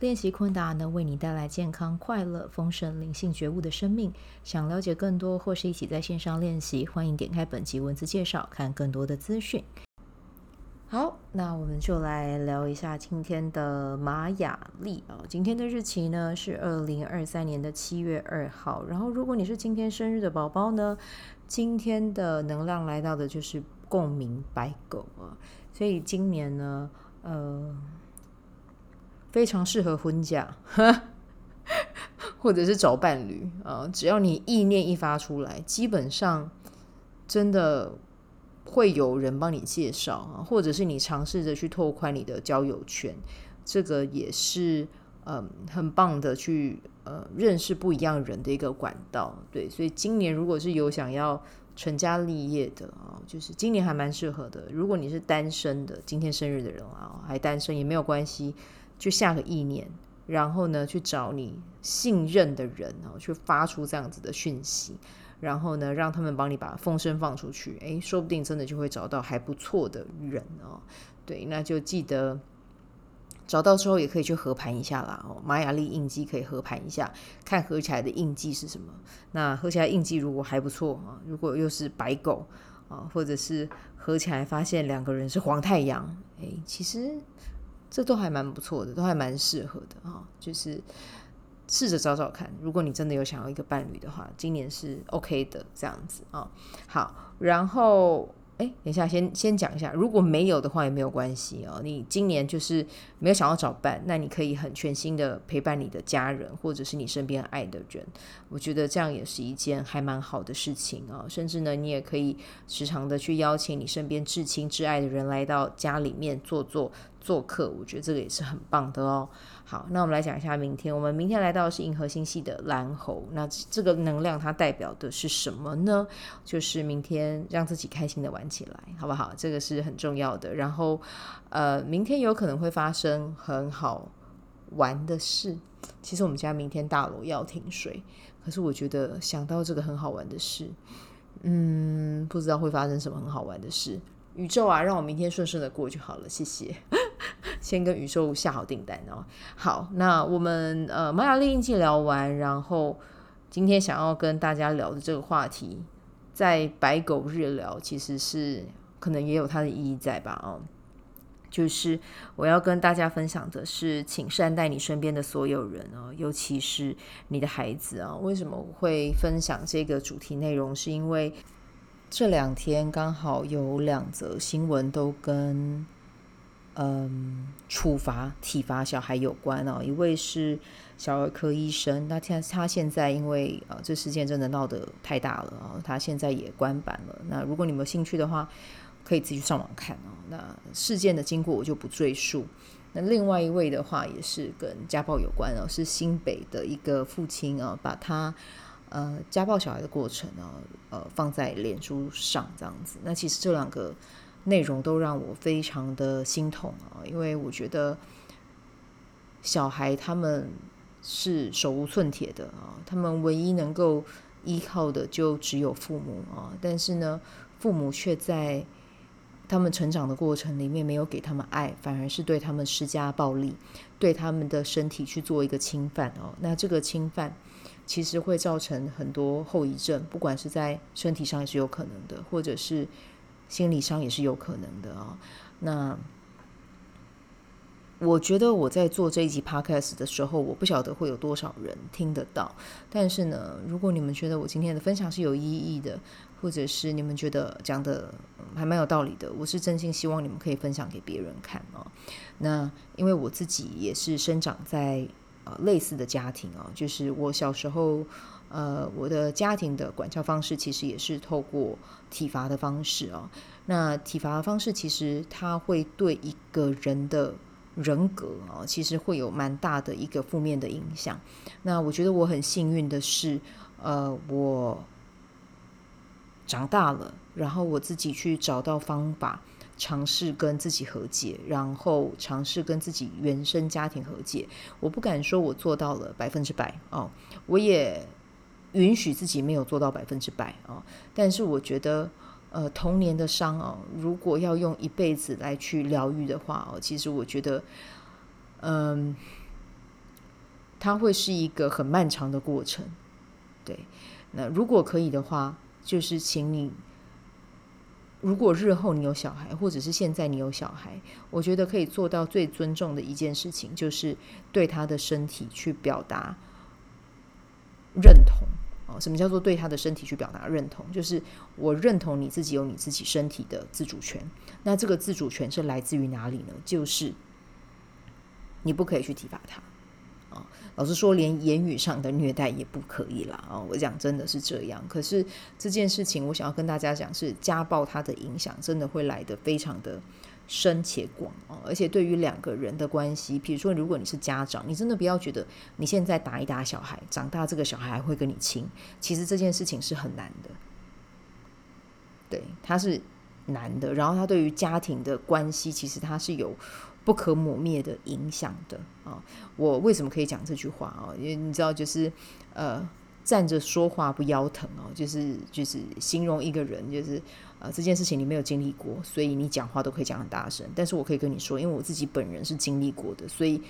练习昆达能为你带来健康、快乐、丰盛、灵性觉悟的生命。想了解更多或是一起在线上练习，欢迎点开本集文字介绍，看更多的资讯。好，那我们就来聊一下今天的玛雅历啊。今天的日期呢是二零二三年的七月二号。然后，如果你是今天生日的宝宝呢，今天的能量来到的就是共鸣白狗啊。所以今年呢，呃。非常适合婚嫁，或者是找伴侣啊！只要你意念一发出来，基本上真的会有人帮你介绍，或者是你尝试着去拓宽你的交友圈，这个也是嗯很棒的去呃认识不一样人的一个管道。对，所以今年如果是有想要成家立业的啊，就是今年还蛮适合的。如果你是单身的，今天生日的人啊，还单身也没有关系。就下个意念，然后呢，去找你信任的人哦，去发出这样子的讯息，然后呢，让他们帮你把风声放出去，诶，说不定真的就会找到还不错的人哦。对，那就记得找到之后也可以去合盘一下啦哦。玛雅历印记可以合盘一下，看合起来的印记是什么。那合起来印记如果还不错啊，如果又是白狗啊，或者是合起来发现两个人是黄太阳，诶，其实。这都还蛮不错的，都还蛮适合的啊，就是试着找找看。如果你真的有想要一个伴侣的话，今年是 OK 的这样子啊。好，然后。哎，等一下，先先讲一下，如果没有的话也没有关系哦。你今年就是没有想要找伴，那你可以很全心的陪伴你的家人，或者是你身边爱的人。我觉得这样也是一件还蛮好的事情啊。甚至呢，你也可以时常的去邀请你身边至亲至爱的人来到家里面坐坐做客。我觉得这个也是很棒的哦。好，那我们来讲一下明天。我们明天来到的是银河星系的蓝猴，那这个能量它代表的是什么呢？就是明天让自己开心的玩起来，好不好？这个是很重要的。然后，呃，明天有可能会发生很好玩的事。其实我们家明天大楼要停水，可是我觉得想到这个很好玩的事，嗯，不知道会发生什么很好玩的事。宇宙啊，让我明天顺顺的过就好了，谢谢。先跟宇宙下好订单哦。好，那我们呃玛雅历印记聊完，然后今天想要跟大家聊的这个话题，在白狗日聊，其实是可能也有它的意义在吧？哦，就是我要跟大家分享的是，请善待你身边的所有人哦，尤其是你的孩子啊。为什么会分享这个主题内容？是因为这两天刚好有两则新闻都跟。嗯，处罚体罚小孩有关哦。一位是小儿科医生，那他他现在因为呃这事件真的闹得太大了啊，他现在也关板了。那如果你们有兴趣的话，可以自己上网看哦。那事件的经过我就不赘述。那另外一位的话也是跟家暴有关哦，是新北的一个父亲啊，把他呃家暴小孩的过程呢呃放在脸书上这样子。那其实这两个。内容都让我非常的心痛啊，因为我觉得小孩他们是手无寸铁的啊，他们唯一能够依靠的就只有父母啊，但是呢，父母却在他们成长的过程里面没有给他们爱，反而是对他们施加暴力，对他们的身体去做一个侵犯哦。那这个侵犯其实会造成很多后遗症，不管是在身体上也是有可能的，或者是。心理上也是有可能的啊、哦。那我觉得我在做这一集 podcast 的时候，我不晓得会有多少人听得到。但是呢，如果你们觉得我今天的分享是有意义的，或者是你们觉得讲的还蛮有道理的，我是真心希望你们可以分享给别人看啊、哦。那因为我自己也是生长在呃类似的家庭啊、哦，就是我小时候。呃，我的家庭的管教方式其实也是透过体罚的方式哦。那体罚的方式其实它会对一个人的人格啊，其实会有蛮大的一个负面的影响。那我觉得我很幸运的是，呃，我长大了，然后我自己去找到方法，尝试跟自己和解，然后尝试跟自己原生家庭和解。我不敢说我做到了百分之百哦，我也允许自己没有做到百分之百啊。但是我觉得，呃，童年的伤哦，如果要用一辈子来去疗愈的话哦，其实我觉得，嗯，它会是一个很漫长的过程。对，那如果可以的话。就是，请你，如果日后你有小孩，或者是现在你有小孩，我觉得可以做到最尊重的一件事情，就是对他的身体去表达认同。哦，什么叫做对他的身体去表达认同？就是我认同你自己有你自己身体的自主权。那这个自主权是来自于哪里呢？就是你不可以去体罚他。啊老实说，连言语上的虐待也不可以啦。啊！我讲真的是这样。可是这件事情，我想要跟大家讲，是家暴它的影响真的会来得非常的深且广啊！而且对于两个人的关系，比如说，如果你是家长，你真的不要觉得你现在打一打小孩，长大这个小孩还会跟你亲。其实这件事情是很难的，对，它是难的。然后，他对于家庭的关系，其实他是有。不可磨灭的影响的啊！我为什么可以讲这句话啊？因为你知道，就是呃，站着说话不腰疼哦，就是就是形容一个人，就是呃这件事情你没有经历过，所以你讲话都可以讲很大声。但是我可以跟你说，因为我自己本人是经历过的，所以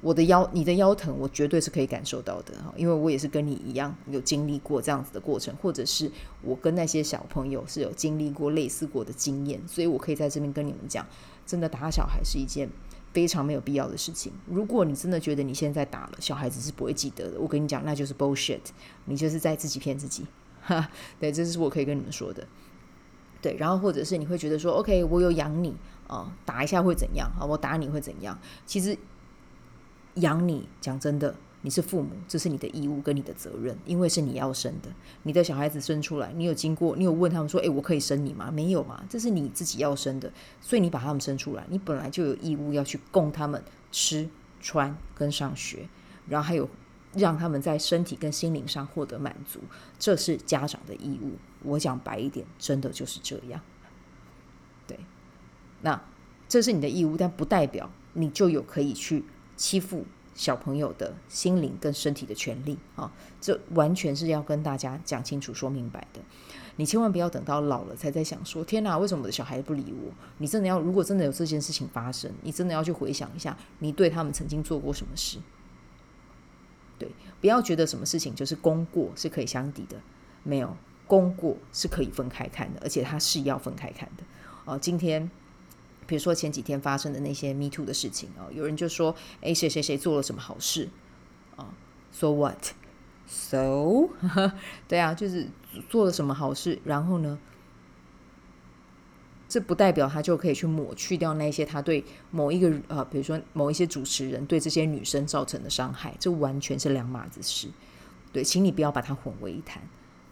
我的腰，你的腰疼，我绝对是可以感受到的哈。因为我也是跟你一样有经历过这样子的过程，或者是我跟那些小朋友是有经历过类似过的经验，所以我可以在这边跟你们讲。真的打小孩是一件非常没有必要的事情。如果你真的觉得你现在打了小孩子是不会记得的，我跟你讲，那就是 bullshit，你就是在自己骗自己。哈，对，这是我可以跟你们说的。对，然后或者是你会觉得说，OK，我有养你啊，打一下会怎样啊？我打你会怎样？其实养你，讲真的。你是父母，这是你的义务跟你的责任，因为是你要生的。你的小孩子生出来，你有经过，你有问他们说：“诶，我可以生你吗？”没有嘛，这是你自己要生的，所以你把他们生出来，你本来就有义务要去供他们吃、穿跟上学，然后还有让他们在身体跟心灵上获得满足，这是家长的义务。我讲白一点，真的就是这样。对，那这是你的义务，但不代表你就有可以去欺负。小朋友的心灵跟身体的权利啊，这完全是要跟大家讲清楚、说明白的。你千万不要等到老了才在想说：“天哪，为什么我的小孩不理我？”你真的要，如果真的有这件事情发生，你真的要去回想一下，你对他们曾经做过什么事。对，不要觉得什么事情就是功过是可以相抵的，没有，功过是可以分开看的，而且它是要分开看的。哦，今天。比如说前几天发生的那些 Me Too 的事情哦，有人就说：“哎，谁谁谁做了什么好事啊？”So what？So，对啊，就是做了什么好事，然后呢，这不代表他就可以去抹去掉那些他对某一个呃，比如说某一些主持人对这些女生造成的伤害，这完全是两码子事。对，请你不要把它混为一谈，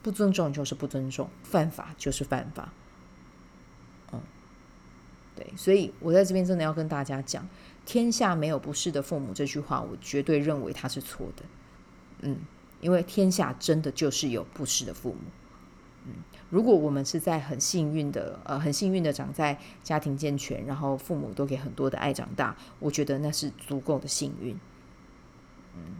不尊重就是不尊重，犯法就是犯法。对，所以我在这边真的要跟大家讲，“天下没有不是的父母”这句话，我绝对认为它是错的。嗯，因为天下真的就是有不是的父母。嗯，如果我们是在很幸运的，呃，很幸运的长在家庭健全，然后父母都给很多的爱长大，我觉得那是足够的幸运。嗯，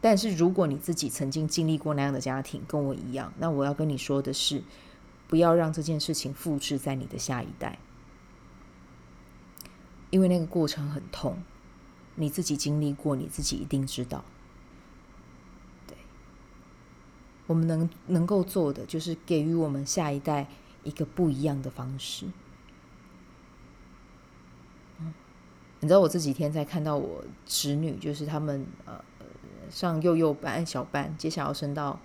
但是如果你自己曾经经历过那样的家庭，跟我一样，那我要跟你说的是。不要让这件事情复制在你的下一代，因为那个过程很痛，你自己经历过，你自己一定知道。对，我们能能够做的就是给予我们下一代一个不一样的方式。你知道我这几天在看到我侄女，就是他们呃上幼幼班、小班，接下来要升到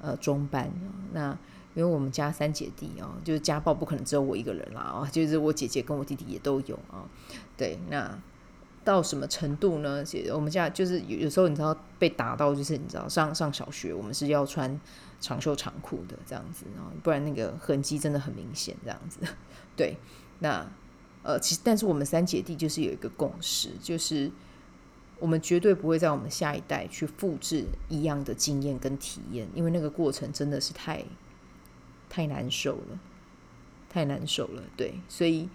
呃中班，那。因为我们家三姐弟哦，就是家暴不可能只有我一个人啦哦，就是我姐姐跟我弟弟也都有啊。对，那到什么程度呢？我们家就是有有时候你知道被打到，就是你知道上上小学，我们是要穿长袖长裤的这样子啊，不然那个痕迹真的很明显这样子。对，那呃，其实但是我们三姐弟就是有一个共识，就是我们绝对不会在我们下一代去复制一样的经验跟体验，因为那个过程真的是太太难受了，太难受了。对，所以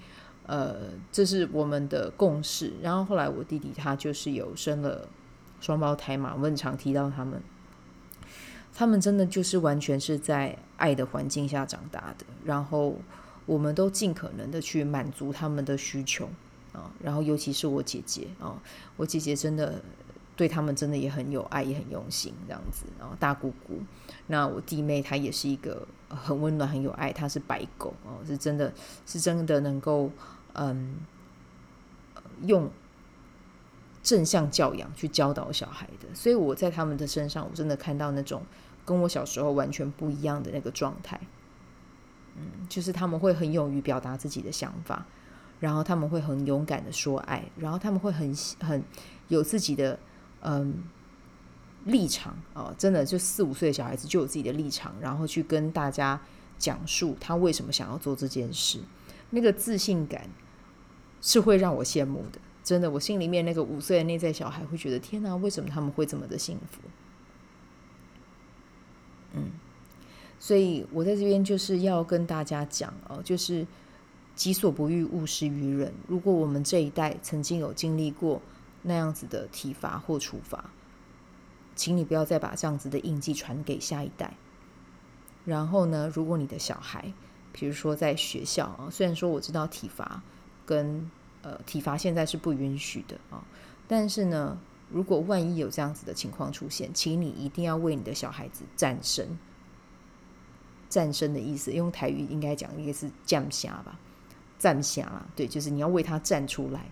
呃，这是我们的共识。然后后来我弟弟他就是有生了双胞胎嘛，我很常提到他们，他们真的就是完全是在爱的环境下长大的，然后我们都尽可能的去满足他们的需求。啊，然后尤其是我姐姐啊，我姐姐真的对他们真的也很有爱，也很用心这样子。然后大姑姑，那我弟妹她也是一个很温暖、很有爱，她是白狗哦，是真的是真的能够嗯用正向教养去教导小孩的。所以我在他们的身上，我真的看到那种跟我小时候完全不一样的那个状态。嗯，就是他们会很勇于表达自己的想法。然后他们会很勇敢的说爱，然后他们会很很有自己的嗯立场哦，真的就四五岁的小孩子就有自己的立场，然后去跟大家讲述他为什么想要做这件事，那个自信感是会让我羡慕的，真的，我心里面那个五岁的内在小孩会觉得天哪，为什么他们会这么的幸福？嗯，所以我在这边就是要跟大家讲哦，就是。己所不欲，勿施于人。如果我们这一代曾经有经历过那样子的体罚或处罚，请你不要再把这样子的印记传给下一代。然后呢，如果你的小孩，比如说在学校啊，虽然说我知道体罚跟呃体罚现在是不允许的啊，但是呢，如果万一有这样子的情况出现，请你一定要为你的小孩子战胜。战胜的意思，用台语应该讲应该是降下吧。站下了，对，就是你要为他站出来，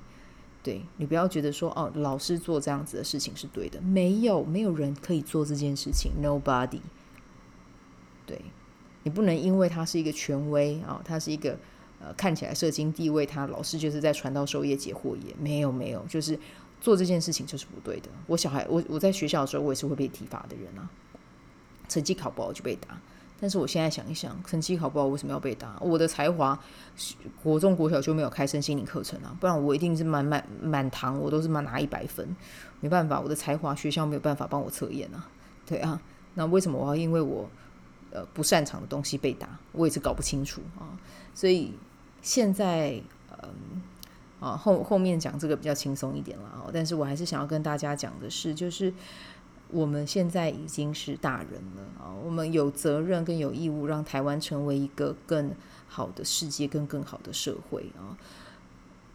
对，你不要觉得说哦，老师做这样子的事情是对的，没有，没有人可以做这件事情，nobody，对，你不能因为他是一个权威啊、他是一个呃看起来社经地位，他老师就是在传道授业解惑也，没有没有，就是做这件事情就是不对的。我小孩，我我在学校的时候，我也是会被体罚的人啊，成绩考不好就被打。但是我现在想一想，成绩好不好，为什么要被打？我的才华，国中国小就没有开身心灵课程啊，不然我一定是满满满堂，我都是满拿一百分。没办法，我的才华学校没有办法帮我测验啊。对啊，那为什么我要因为我呃不擅长的东西被打？我也是搞不清楚啊。所以现在嗯啊后后面讲这个比较轻松一点了啊，但是我还是想要跟大家讲的是，就是。我们现在已经是大人了啊，我们有责任跟有义务让台湾成为一个更好的世界跟更好的社会啊！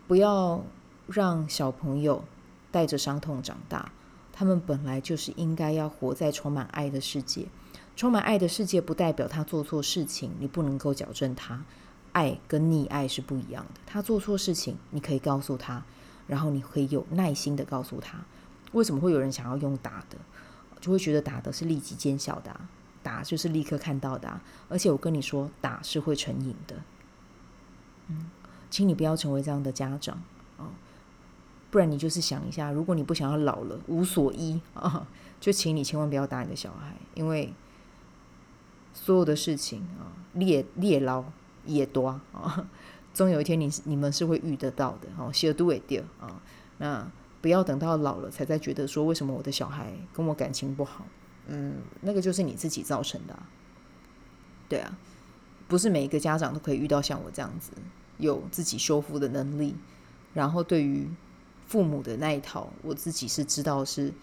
不要让小朋友带着伤痛长大，他们本来就是应该要活在充满爱的世界。充满爱的世界不代表他做错事情，你不能够矫正他。爱跟溺爱是不一样的。他做错事情，你可以告诉他，然后你可以有耐心的告诉他，为什么会有人想要用打的？就会觉得打的是立即见效的，打就是立刻看到的，而且我跟你说，打是会成瘾的。嗯，请你不要成为这样的家长啊，不然你就是想一下，如果你不想要老了无所依啊，就请你千万不要打你的小孩，因为所有的事情啊，猎猎捞也多啊，终有一天你你们是会遇得到的哦，小度也掉啊，那。不要等到老了才在觉得说，为什么我的小孩跟我感情不好？嗯，那个就是你自己造成的。对啊，不是每一个家长都可以遇到像我这样子有自己修复的能力。然后对于父母的那一套，我自己是知道是，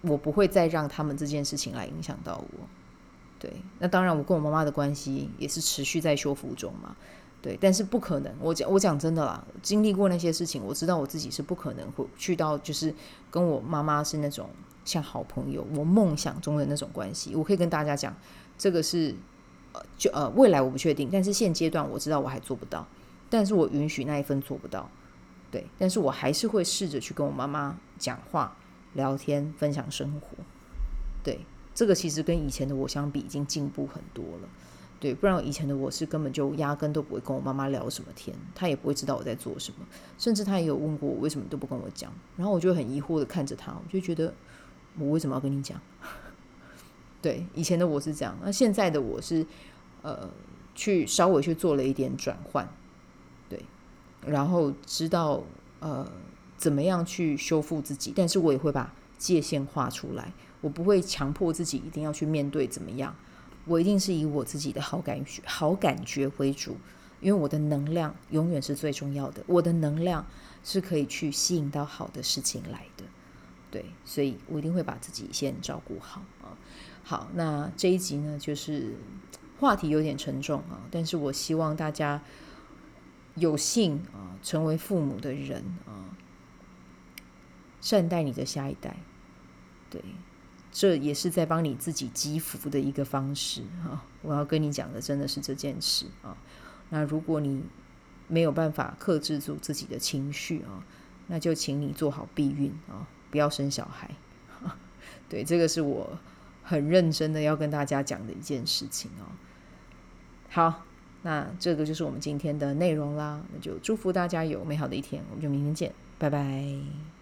我不会再让他们这件事情来影响到我。对，那当然我跟我妈妈的关系也是持续在修复中嘛。对，但是不可能。我讲，我讲真的啦，经历过那些事情，我知道我自己是不可能会去到，就是跟我妈妈是那种像好朋友，我梦想中的那种关系。我可以跟大家讲，这个是呃，就呃，未来我不确定，但是现阶段我知道我还做不到，但是我允许那一份做不到。对，但是我还是会试着去跟我妈妈讲话、聊天、分享生活。对，这个其实跟以前的我相比，已经进步很多了。对，不然以前的我是根本就压根都不会跟我妈妈聊什么天，她也不会知道我在做什么，甚至她也有问过我为什么都不跟我讲，然后我就很疑惑的看着她，我就觉得我为什么要跟你讲？对，以前的我是这样，那现在的我是呃，去稍微去做了一点转换，对，然后知道呃怎么样去修复自己，但是我也会把界限画出来，我不会强迫自己一定要去面对怎么样，我一定是以我自己的好感觉、好感觉为主，因为我的能量永远是最重要的，我的能量是可以去吸引到好的事情来的，对，所以我一定会把自己先照顾好啊。好，那这一集呢，就是话题有点沉重啊，但是我希望大家有幸啊成为父母的人啊。善待你的下一代，对，这也是在帮你自己积福的一个方式啊！我要跟你讲的真的是这件事啊。那如果你没有办法克制住自己的情绪啊，那就请你做好避孕啊，不要生小孩。对，这个是我很认真的要跟大家讲的一件事情哦。好，那这个就是我们今天的内容啦。那就祝福大家有美好的一天，我们就明天见，拜拜。